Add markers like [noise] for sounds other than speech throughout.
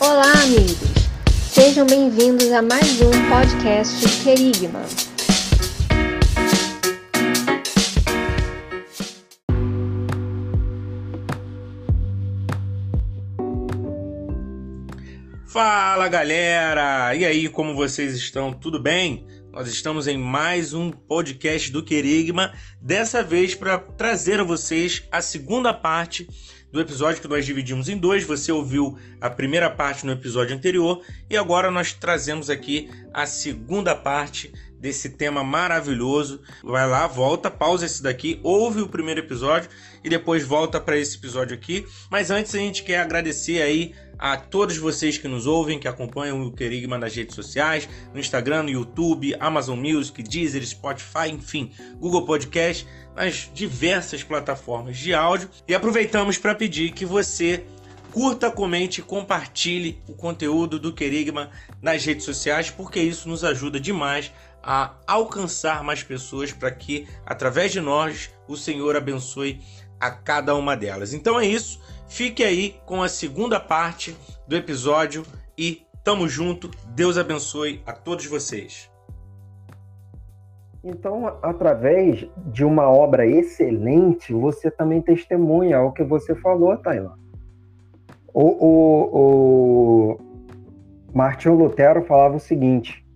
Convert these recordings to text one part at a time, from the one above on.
Olá, amigos! Sejam bem-vindos a mais um podcast Querigma. Fala galera! E aí, como vocês estão? Tudo bem? Nós estamos em mais um podcast do Querigma, dessa vez para trazer a vocês a segunda parte do episódio que nós dividimos em dois. Você ouviu a primeira parte no episódio anterior e agora nós trazemos aqui a segunda parte desse tema maravilhoso. Vai lá, volta, pausa esse daqui, ouve o primeiro episódio e depois volta para esse episódio aqui. Mas antes a gente quer agradecer aí a todos vocês que nos ouvem, que acompanham o Querigma nas redes sociais, no Instagram, no YouTube, Amazon Music, Deezer, Spotify, enfim, Google Podcast nas diversas plataformas de áudio e aproveitamos para pedir que você curta, comente e compartilhe o conteúdo do Querigma nas redes sociais, porque isso nos ajuda demais a alcançar mais pessoas para que, através de nós, o Senhor abençoe a cada uma delas. Então é isso, fique aí com a segunda parte do episódio e tamo junto. Deus abençoe a todos vocês. Então, através de uma obra excelente, você também testemunha o que você falou, Taylor. O, o, o Martinho Lutero falava o seguinte: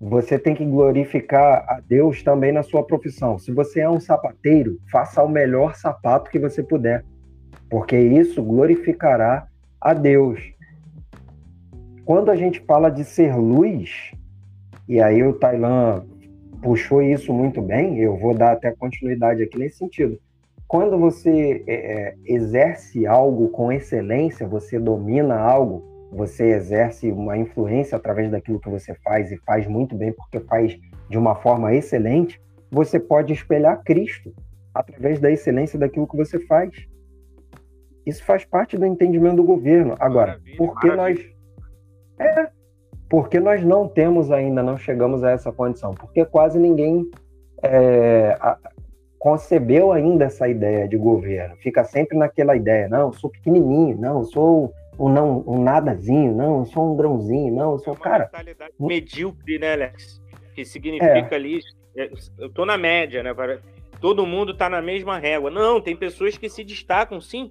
você tem que glorificar a Deus também na sua profissão. Se você é um sapateiro, faça o melhor sapato que você puder, porque isso glorificará a Deus. Quando a gente fala de ser luz, e aí o Tailan puxou isso muito bem, eu vou dar até continuidade aqui nesse sentido. Quando você é, é, exerce algo com excelência, você domina algo, você exerce uma influência através daquilo que você faz e faz muito bem porque faz de uma forma excelente, você pode espelhar Cristo através da excelência daquilo que você faz. Isso faz parte do entendimento do governo. Agora, maravilha, porque maravilha. nós é, porque nós não temos ainda, não chegamos a essa condição, porque quase ninguém é, a, concebeu ainda essa ideia de governo. Fica sempre naquela ideia, não, eu sou pequenininho, não, eu sou um, não, um nadazinho, não, eu sou um grãozinho, não, eu sou, é cara... medíocre, né, Alex? Que significa é. ali, é, eu tô na média, né, todo mundo tá na mesma régua. Não, tem pessoas que se destacam, sim,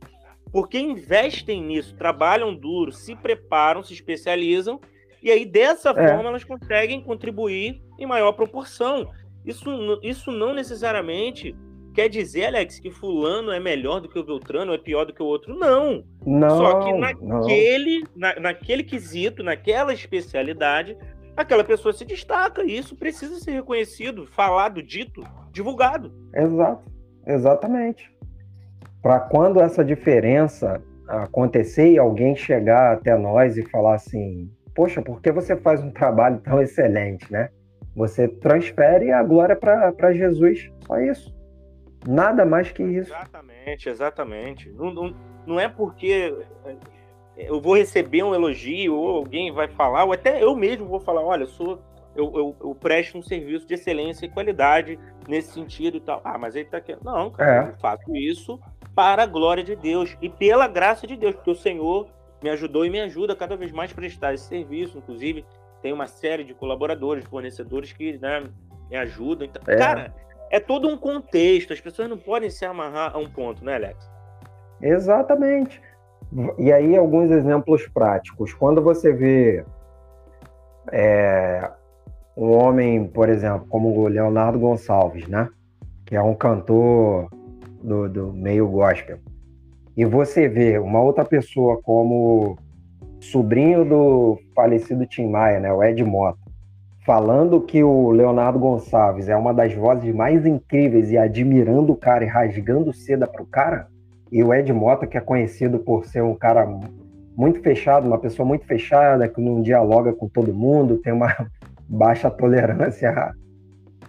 porque investem nisso, trabalham duro, se preparam, se especializam e aí, dessa é. forma, elas conseguem contribuir em maior proporção. Isso, isso não necessariamente quer dizer, Alex, que fulano é melhor do que o Beltrano, ou é pior do que o outro. Não. não Só que naquele, na, naquele quesito, naquela especialidade, aquela pessoa se destaca. E isso precisa ser reconhecido, falado, dito, divulgado. Exato. Exatamente. Para quando essa diferença acontecer e alguém chegar até nós e falar assim, poxa, por que você faz um trabalho tão excelente, né? Você transfere a glória para Jesus, só isso. Nada mais que isso. Exatamente, exatamente. Não, não, não é porque é, eu vou receber um elogio, ou alguém vai falar, ou até eu mesmo vou falar, olha, eu sou. Eu, eu, eu presto um serviço de excelência e qualidade nesse sentido e tal. Ah, mas ele tá aqui. Não, cara, é. eu faço isso para a glória de Deus e pela graça de Deus, porque o Senhor me ajudou e me ajuda cada vez mais a prestar esse serviço. Inclusive, tem uma série de colaboradores, fornecedores que né, me ajudam. Então, é. Cara, é todo um contexto. As pessoas não podem se amarrar a um ponto, né, Alex? Exatamente. E aí, alguns exemplos práticos. Quando você vê é, um homem, por exemplo, como o Leonardo Gonçalves, né? Que é um cantor do, do meio gospel. E você vê uma outra pessoa como sobrinho do falecido Tim Maia, né, o Ed Mota, falando que o Leonardo Gonçalves é uma das vozes mais incríveis e admirando o cara e rasgando seda pro cara, e o Ed Mota, que é conhecido por ser um cara muito fechado, uma pessoa muito fechada, que não dialoga com todo mundo, tem uma baixa tolerância a,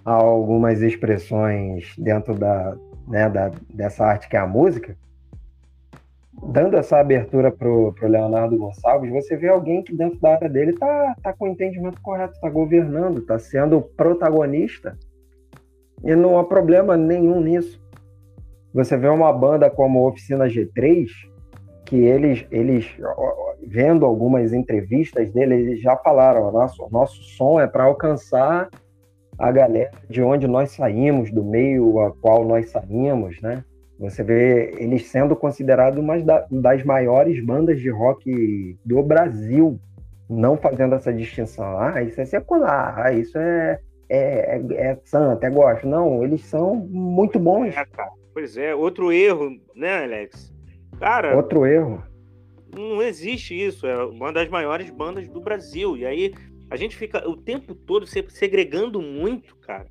a algumas expressões dentro da, né, da, dessa arte que é a música, dando essa abertura pro, pro Leonardo Gonçalves, você vê alguém que dentro da área dele tá, tá com o entendimento correto, tá governando, tá sendo protagonista. E não há problema nenhum nisso. Você vê uma banda como Oficina G3, que eles, eles vendo algumas entrevistas dele, eles já falaram: nosso, nosso som é para alcançar a galera de onde nós saímos, do meio a qual nós saímos, né? Você vê eles sendo considerados uma das maiores bandas de rock do Brasil, não fazendo essa distinção. Ah, isso é secular, ah, isso é, é, é, é santo, é gosto. Não, eles são muito bons. É, pois é, outro erro, né, Alex? Cara. Outro erro. Não existe isso. É uma das maiores bandas do Brasil. E aí a gente fica o tempo todo segregando muito, cara.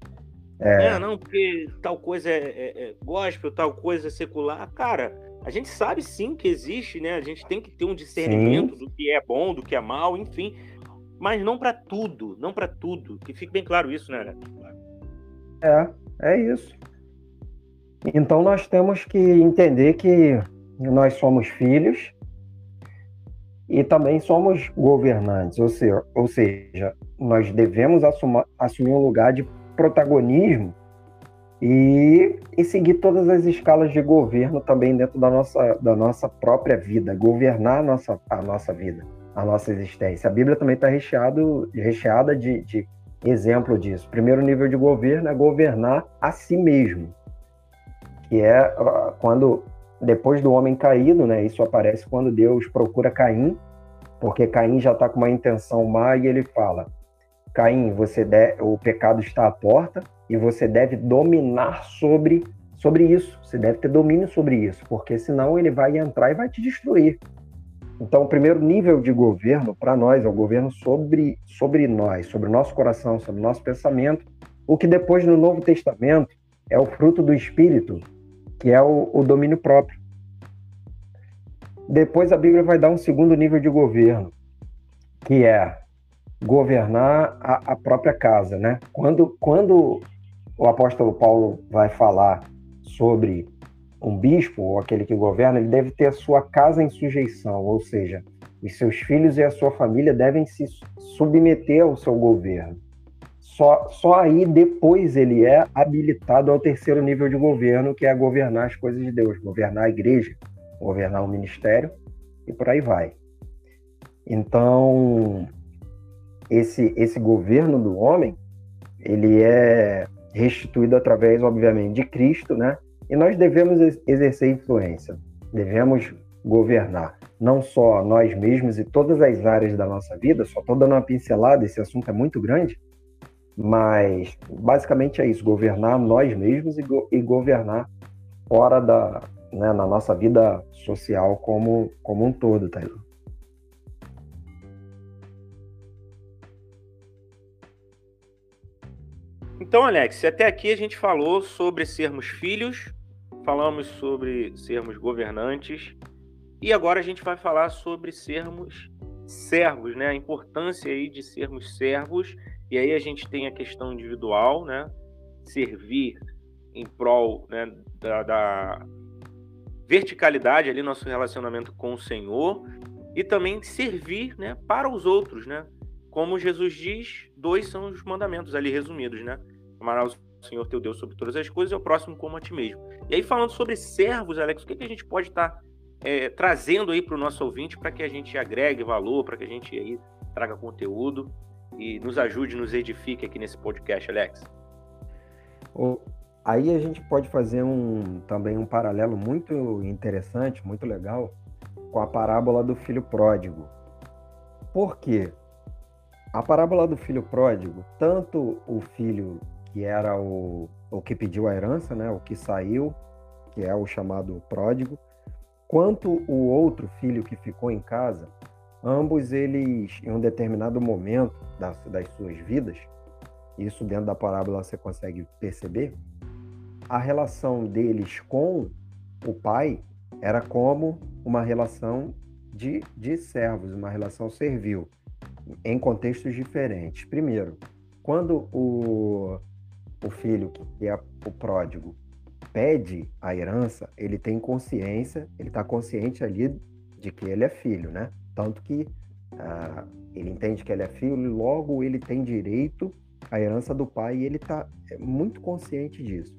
É. é não, porque tal coisa é, é, é, gospel, tal coisa é secular. Cara, a gente sabe sim que existe, né? A gente tem que ter um discernimento sim. do que é bom, do que é mal, enfim. Mas não para tudo, não para tudo. Que fique bem claro isso, né, É, é isso. Então nós temos que entender que nós somos filhos e também somos governantes, ou seja, ou seja nós devemos assumir, um lugar de protagonismo e, e seguir todas as escalas de governo também dentro da nossa, da nossa própria vida, governar a nossa, a nossa vida, a nossa existência. A Bíblia também está recheada de, de exemplo disso. primeiro nível de governo é governar a si mesmo, que é quando depois do homem caído, né? Isso aparece quando Deus procura Caim, porque Caim já está com uma intenção má e ele fala: Caim, você de... o pecado está à porta e você deve dominar sobre sobre isso. Você deve ter domínio sobre isso, porque senão ele vai entrar e vai te destruir. Então, o primeiro nível de governo para nós é o governo sobre sobre nós, sobre o nosso coração, sobre o nosso pensamento, o que depois no Novo Testamento é o fruto do Espírito, que é o, o domínio próprio. Depois a Bíblia vai dar um segundo nível de governo, que é governar a, a, própria casa, né? Quando, quando o apóstolo Paulo vai falar sobre um bispo ou aquele que governa, ele deve ter a sua casa em sujeição, ou seja, os seus filhos e a sua família devem se submeter ao seu governo. Só, só aí depois ele é habilitado ao terceiro nível de governo, que é governar as coisas de Deus, governar a igreja, governar o ministério e por aí vai. Então, esse, esse governo do homem, ele é restituído através, obviamente, de Cristo, né? E nós devemos exercer influência, devemos governar não só nós mesmos e todas as áreas da nossa vida, só estou dando uma pincelada, esse assunto é muito grande, mas basicamente é isso: governar nós mesmos e, go e governar fora da, né, na nossa vida social como, como um todo, Taylor. Então, Alex, até aqui a gente falou sobre sermos filhos, falamos sobre sermos governantes, e agora a gente vai falar sobre sermos servos, né? A importância aí de sermos servos e aí a gente tem a questão individual, né? Servir em prol né, da, da verticalidade ali, nosso relacionamento com o Senhor, e também servir né, para os outros, né? Como Jesus diz, dois são os mandamentos ali resumidos, né? Amarás o Senhor teu Deus sobre todas as coisas e o próximo como a ti mesmo. E aí, falando sobre servos, Alex, o que, que a gente pode estar tá, é, trazendo aí para o nosso ouvinte para que a gente agregue valor, para que a gente aí traga conteúdo e nos ajude, nos edifique aqui nesse podcast, Alex. Aí a gente pode fazer um também um paralelo muito interessante, muito legal, com a parábola do filho pródigo. Por quê? A parábola do filho pródigo, tanto o filho que era o, o que pediu a herança, né, o que saiu, que é o chamado pródigo, quanto o outro filho que ficou em casa, Ambos eles, em um determinado momento das, das suas vidas, isso dentro da parábola você consegue perceber, a relação deles com o pai era como uma relação de, de servos, uma relação servil, em contextos diferentes. Primeiro, quando o, o filho, que é o pródigo, pede a herança, ele tem consciência, ele está consciente ali de que ele é filho, né? Tanto que ah, ele entende que ele é filho, logo ele tem direito à herança do pai e ele está é, muito consciente disso.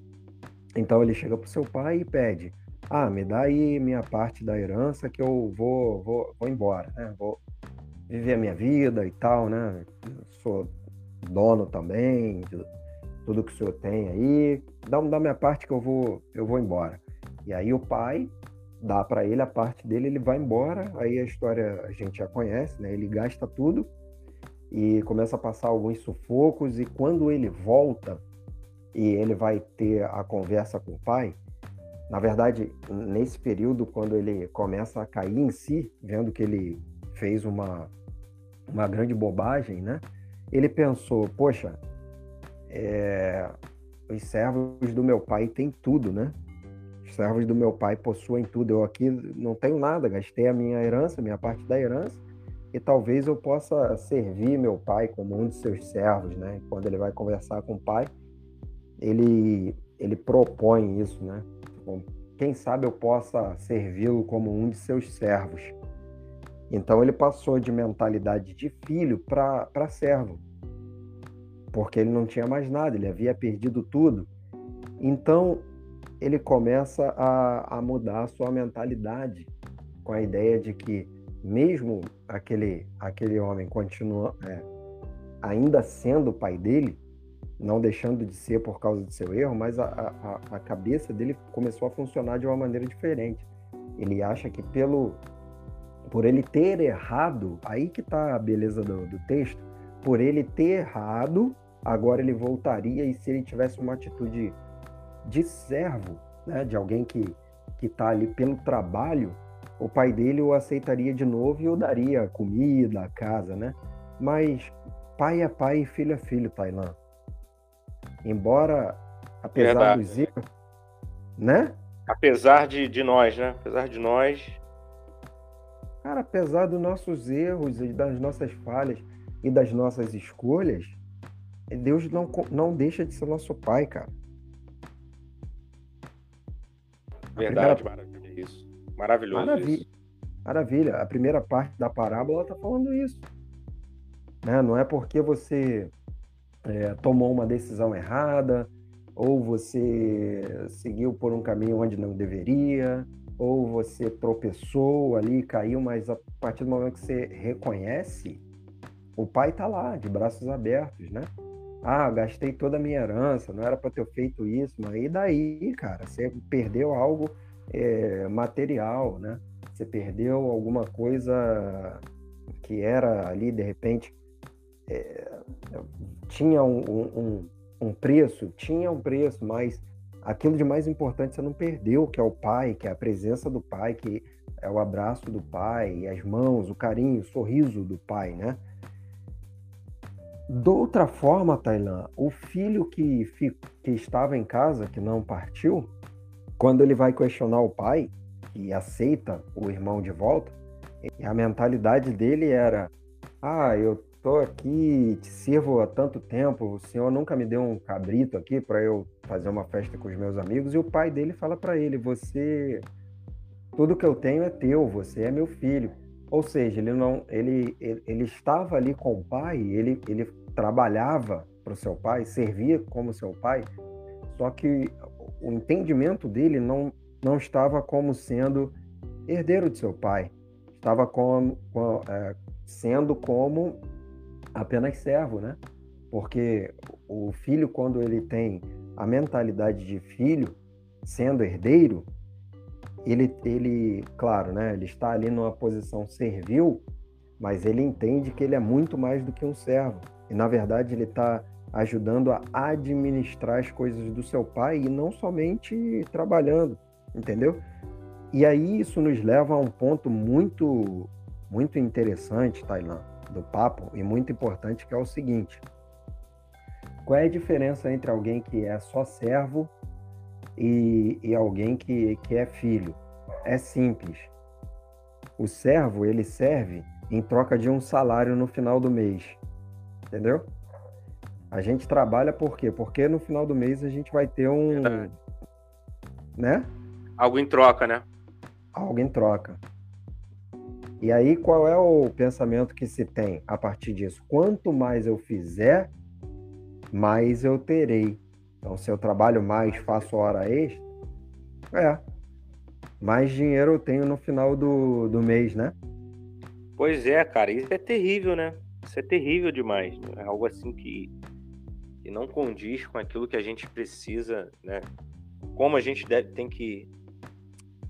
Então ele chega para o seu pai e pede: ah, me dá aí minha parte da herança que eu vou, vou, vou embora, né? Vou viver a minha vida e tal, né? Eu sou dono também tudo que o senhor tem aí, dá, dá minha parte que eu vou, eu vou embora. E aí o pai dá para ele a parte dele, ele vai embora, aí a história a gente já conhece, né? Ele gasta tudo e começa a passar alguns sufocos e quando ele volta e ele vai ter a conversa com o pai, na verdade, nesse período, quando ele começa a cair em si, vendo que ele fez uma, uma grande bobagem, né? Ele pensou, poxa, é, os servos do meu pai têm tudo, né? Os servos do meu pai possuem tudo. Eu aqui não tenho nada, gastei a minha herança, minha parte da herança, e talvez eu possa servir meu pai como um de seus servos, né? Quando ele vai conversar com o pai, ele ele propõe isso, né? Quem sabe eu possa servi-lo como um de seus servos. Então ele passou de mentalidade de filho para servo, porque ele não tinha mais nada, ele havia perdido tudo. Então ele começa a, a mudar a sua mentalidade com a ideia de que mesmo aquele aquele homem continua é, ainda sendo o pai dele, não deixando de ser por causa do seu erro, mas a, a, a cabeça dele começou a funcionar de uma maneira diferente. Ele acha que pelo por ele ter errado, aí que está a beleza do, do texto, por ele ter errado, agora ele voltaria e se ele tivesse uma atitude de servo, né, de alguém que que está ali pelo trabalho, o pai dele o aceitaria de novo e o daria comida, casa, né? Mas pai é pai e filho é filho, Tailã. Embora, apesar Verdade. dos erros, né? Apesar de, de nós, né? Apesar de nós. Cara, apesar dos nossos erros e das nossas falhas e das nossas escolhas, Deus não, não deixa de ser nosso pai, cara. Verdade, primeira... maravilha isso. Maravilhoso maravilha. isso. Maravilha. A primeira parte da parábola está falando isso. Né? Não é porque você é, tomou uma decisão errada, ou você seguiu por um caminho onde não deveria, ou você tropeçou ali, caiu, mas a partir do momento que você reconhece, o pai está lá, de braços abertos, né? Ah, gastei toda a minha herança, não era para ter feito isso, mas e daí, cara? Você perdeu algo é, material, né? Você perdeu alguma coisa que era ali, de repente, é, tinha um, um, um, preço, tinha um preço, mas aquilo de mais importante você não perdeu, que é o pai, que é a presença do pai, que é o abraço do pai, as mãos, o carinho, o sorriso do pai, né? De outra forma, Tailã, o filho que, que estava em casa, que não partiu, quando ele vai questionar o pai, e aceita o irmão de volta, a mentalidade dele era: ah, eu estou aqui, te sirvo há tanto tempo, o senhor nunca me deu um cabrito aqui para eu fazer uma festa com os meus amigos. E o pai dele fala para ele: Você, tudo que eu tenho é teu, você é meu filho. Ou seja, ele não, ele, ele, ele estava ali com o pai, ele, ele trabalhava para o seu pai, servia como seu pai, só que o entendimento dele não, não estava como sendo herdeiro de seu pai, estava como, com, é, sendo como apenas servo, né? Porque o filho, quando ele tem a mentalidade de filho, sendo herdeiro, ele, ele, claro, né? Ele está ali numa posição servil, mas ele entende que ele é muito mais do que um servo. E na verdade ele está ajudando a administrar as coisas do seu pai e não somente trabalhando, entendeu? E aí isso nos leva a um ponto muito, muito interessante, Tailã do papo e muito importante, que é o seguinte: qual é a diferença entre alguém que é só servo e, e alguém que, que é filho? É simples. O servo, ele serve em troca de um salário no final do mês. Entendeu? A gente trabalha por quê? Porque no final do mês a gente vai ter um. Verdade. Né? Algo em troca, né? Algo em troca. E aí, qual é o pensamento que se tem a partir disso? Quanto mais eu fizer, mais eu terei. Então, se eu trabalho mais, faço hora extra, é. mais dinheiro eu tenho no final do, do mês, né? Pois é, cara, isso é terrível, né? Isso é terrível demais. Né? É algo assim que, que não condiz com aquilo que a gente precisa, né? Como a gente deve, tem que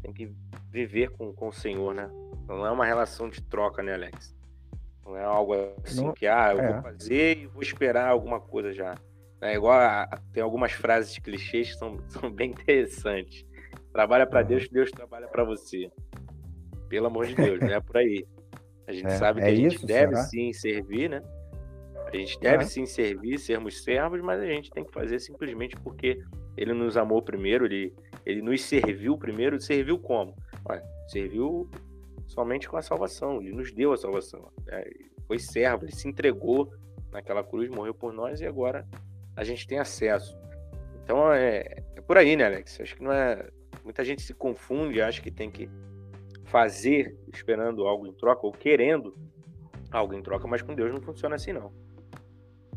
tem que viver com, com o Senhor, né? Não é uma relação de troca, né, Alex? Não é algo assim não, que, ah, eu é. vou fazer e vou esperar alguma coisa já. É igual a, tem algumas frases clichês que são, [laughs] são bem interessantes. Trabalha para. Deus, Deus trabalha para você. Pelo amor de Deus, não é por aí. A gente [laughs] é, sabe que é a gente isso, deve será? sim servir, né? A gente deve é. sim servir, sermos servos, mas a gente tem que fazer simplesmente porque ele nos amou primeiro, ele, ele nos serviu primeiro. Serviu como? Olha, serviu somente com a salvação, ele nos deu a salvação. É, foi servo, ele se entregou naquela cruz, morreu por nós e agora a gente tem acesso. Então é, é por aí, né, Alex? Acho que não é. Muita gente se confunde, acha que tem que fazer esperando algo em troca ou querendo algo em troca, mas com Deus não funciona assim, não.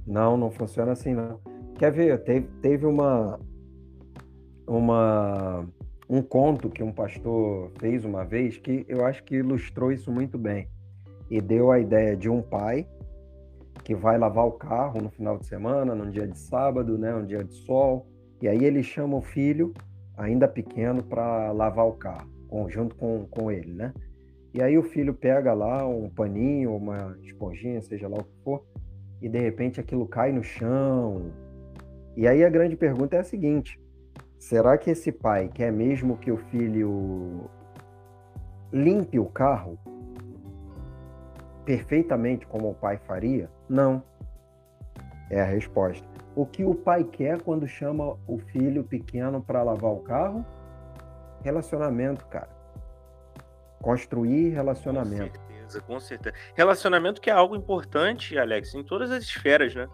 Não, não funciona assim, não. Quer ver? Teve, teve uma, uma, um conto que um pastor fez uma vez que eu acho que ilustrou isso muito bem. E deu a ideia de um pai que vai lavar o carro no final de semana, num dia de sábado, né, um dia de sol, e aí ele chama o filho, ainda pequeno, para lavar o carro, junto com, com ele, né? E aí o filho pega lá um paninho, uma esponjinha, seja lá o que for, e de repente aquilo cai no chão. E aí a grande pergunta é a seguinte: será que esse pai quer mesmo que o filho limpe o carro perfeitamente como o pai faria? Não. É a resposta. O que o pai quer quando chama o filho pequeno para lavar o carro? Relacionamento, cara. Construir relacionamento. Com certeza, com certeza. Relacionamento que é algo importante, Alex, em todas as esferas, né?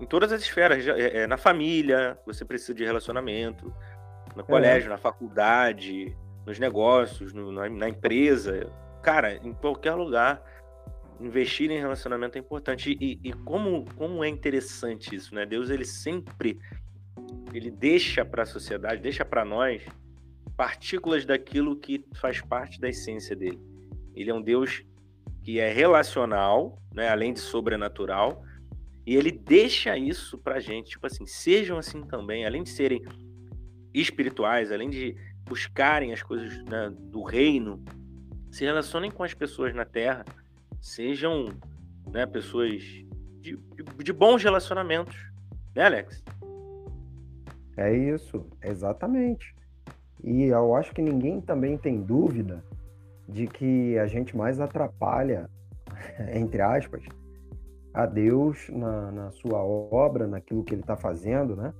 Em todas as esferas. É, é, na família, você precisa de relacionamento. No colégio, é. na faculdade, nos negócios, no, na, na empresa. Cara, em qualquer lugar investir em relacionamento é importante. E, e, como, como é interessante isso, né? Deus, ele sempre ele deixa para a sociedade, deixa para nós partículas daquilo que faz parte da essência dele. Ele é um Deus que é relacional, né? além de sobrenatural, e ele deixa isso para gente. Tipo assim, sejam assim também, além de serem espirituais, além de buscarem as coisas né, do reino, se relacionem com as pessoas na terra sejam né, pessoas de, de, de bons relacionamentos, né, Alex? É isso, exatamente. E eu acho que ninguém também tem dúvida de que a gente mais atrapalha, [laughs] entre aspas, a Deus na, na sua obra, naquilo que ele está fazendo, né?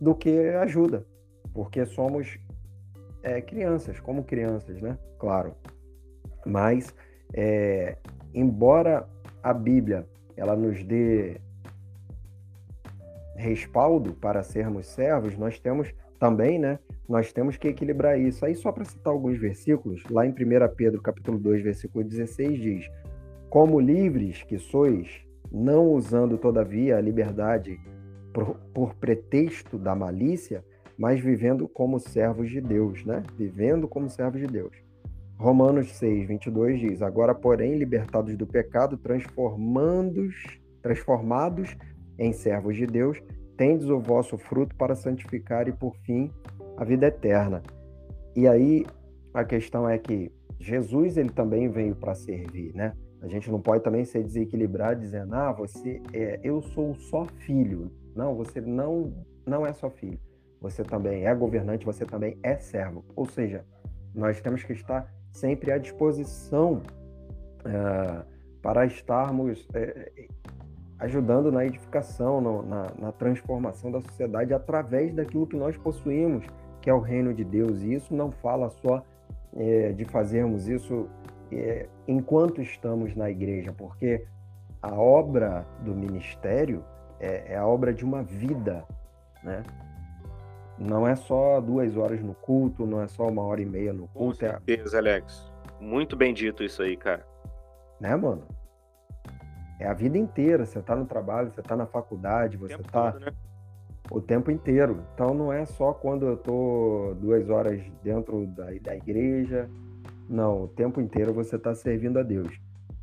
Do que ajuda. Porque somos é, crianças, como crianças, né? Claro. Mas é, embora a Bíblia ela nos dê respaldo para sermos servos, nós temos também, né? Nós temos que equilibrar isso. Aí só para citar alguns versículos, lá em 1 Pedro, capítulo 2, versículo 16 diz: "Como livres que sois, não usando todavia a liberdade por, por pretexto da malícia, mas vivendo como servos de Deus, né? Vivendo como servos de Deus. Romanos 6, 22 diz: Agora, porém, libertados do pecado, transformandos, transformados em servos de Deus, tendes o vosso fruto para santificar e, por fim, a vida eterna. E aí a questão é que Jesus ele também veio para servir, né? A gente não pode também ser desequilibrado dizendo, ah, você é, eu sou só filho. Não, você não não é só filho. Você também é governante, você também é servo. Ou seja, nós temos que estar sempre à disposição uh, para estarmos uh, ajudando na edificação, no, na, na, transformação da sociedade através daquilo que nós possuímos, que é o reino de Deus. E isso não fala só uh, de fazermos isso enquanto estamos na igreja, porque a obra do ministério é, é a obra de uma vida, né? Não é só duas horas no culto, não é só uma hora e meia no culto. Com é certeza, é... Alex. Muito bem dito isso aí, cara. Né, mano? É a vida inteira. Você tá no trabalho, você tá na faculdade, você tá. Todo, né? o tempo inteiro. Então não é só quando eu estou duas horas dentro da, da igreja, não, o tempo inteiro você está servindo a Deus.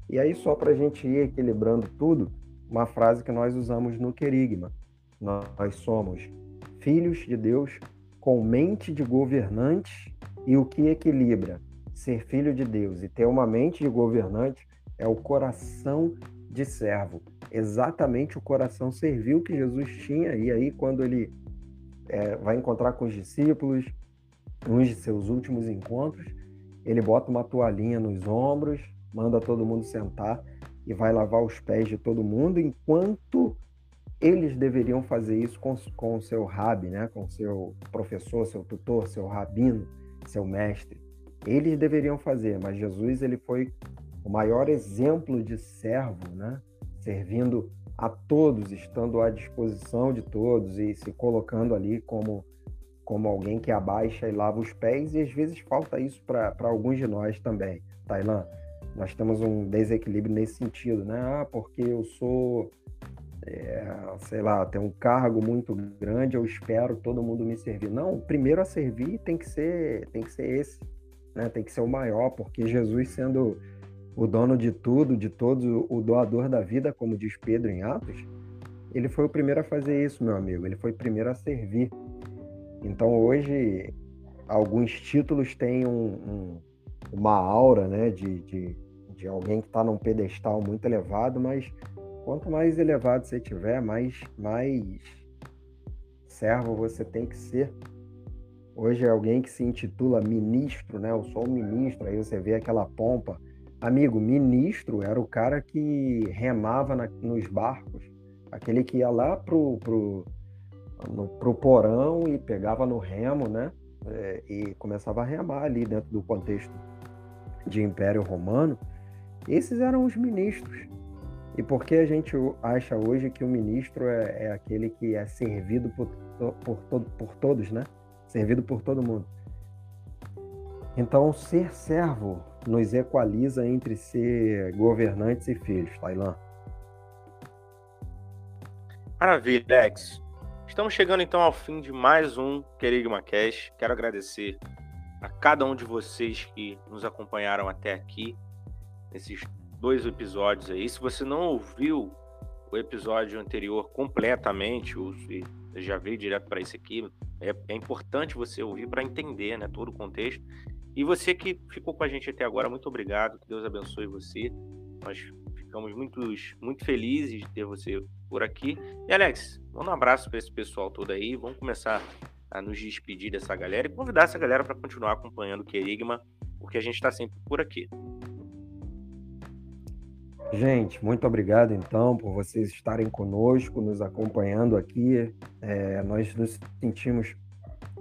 E aí, só para a gente ir equilibrando tudo, uma frase que nós usamos no Querigma: nós somos filhos de Deus com mente de governante e o que equilibra ser filho de Deus e ter uma mente de governante é o coração de servo, exatamente o coração servil que Jesus tinha. E aí, quando ele é, vai encontrar com os discípulos, um de seus últimos encontros, ele bota uma toalhinha nos ombros, manda todo mundo sentar e vai lavar os pés de todo mundo, enquanto eles deveriam fazer isso com, com o seu rabi, né? com seu professor, seu tutor, seu rabino, seu mestre. Eles deveriam fazer, mas Jesus ele foi o maior exemplo de servo, né? servindo a todos, estando à disposição de todos e se colocando ali como, como alguém que abaixa e lava os pés, e às vezes falta isso para alguns de nós também, Tailã. Nós temos um desequilíbrio nesse sentido, né? Ah, porque eu sou, é, sei lá, tenho um cargo muito grande, eu espero todo mundo me servir. Não, primeiro a servir tem que ser, tem que ser esse, né? Tem que ser o maior, porque Jesus sendo o dono de tudo, de todos, o doador da vida, como diz Pedro em Atos, ele foi o primeiro a fazer isso, meu amigo. Ele foi o primeiro a servir. Então hoje alguns títulos têm um, um, uma aura, né, de, de, de alguém que está num pedestal muito elevado, mas quanto mais elevado você tiver, mais mais servo você tem que ser. Hoje é alguém que se intitula ministro, né? Eu sou um ministro, aí você vê aquela pompa Amigo, ministro era o cara que remava na, nos barcos, aquele que ia lá pro, pro, no, pro porão e pegava no remo, né? É, e começava a remar ali dentro do contexto de Império Romano. Esses eram os ministros. E por que a gente acha hoje que o ministro é, é aquele que é servido por, por, todo, por todos, né? Servido por todo mundo. Então, ser servo nos equaliza entre ser governantes e filhos, Tailã. Maravilha, Lex. Estamos chegando então ao fim de mais um Querigma Cash. Quero agradecer a cada um de vocês que nos acompanharam até aqui, nesses dois episódios aí. Se você não ouviu o episódio anterior completamente, ou se já veio direto para esse aqui, é, é importante você ouvir para entender né, todo o contexto. E você que ficou com a gente até agora, muito obrigado. Que Deus abençoe você. Nós ficamos muito, muito felizes de ter você por aqui. E Alex, manda um abraço para esse pessoal todo aí. Vamos começar a nos despedir dessa galera e convidar essa galera para continuar acompanhando o Querigma, porque a gente está sempre por aqui. Gente, muito obrigado então por vocês estarem conosco, nos acompanhando aqui. É, nós nos sentimos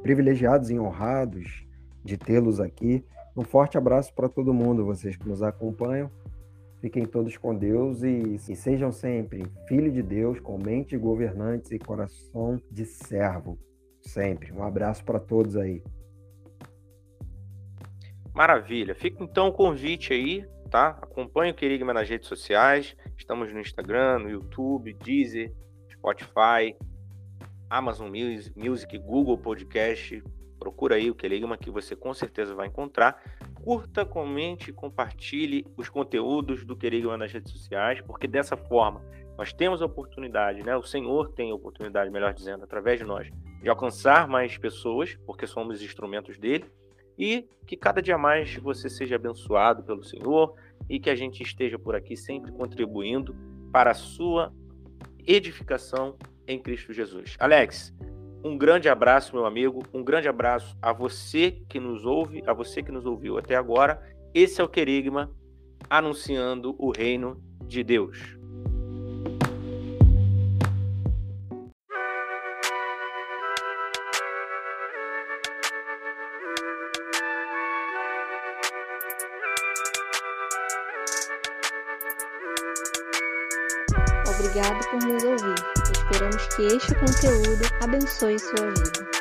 privilegiados e honrados de tê-los aqui. Um forte abraço para todo mundo, vocês que nos acompanham. Fiquem todos com Deus e, e sejam sempre filho de Deus, com mente de governantes e coração de servo. Sempre. Um abraço para todos aí. Maravilha. Fica então o convite aí, tá? Acompanhe o Querigma nas redes sociais. Estamos no Instagram, no YouTube, Deezer, Spotify, Amazon Music, Google Podcast, Procura aí o Querigma que você com certeza vai encontrar. Curta, comente, compartilhe os conteúdos do Querigma nas redes sociais, porque dessa forma nós temos a oportunidade, né? O Senhor tem a oportunidade, melhor dizendo, através de nós, de alcançar mais pessoas, porque somos instrumentos dele, e que cada dia mais você seja abençoado pelo Senhor e que a gente esteja por aqui sempre contribuindo para a sua edificação em Cristo Jesus. Alex, um grande abraço, meu amigo. Um grande abraço a você que nos ouve, a você que nos ouviu até agora. Esse é o Querigma anunciando o reino de Deus. Conteúdo abençoe sua vida.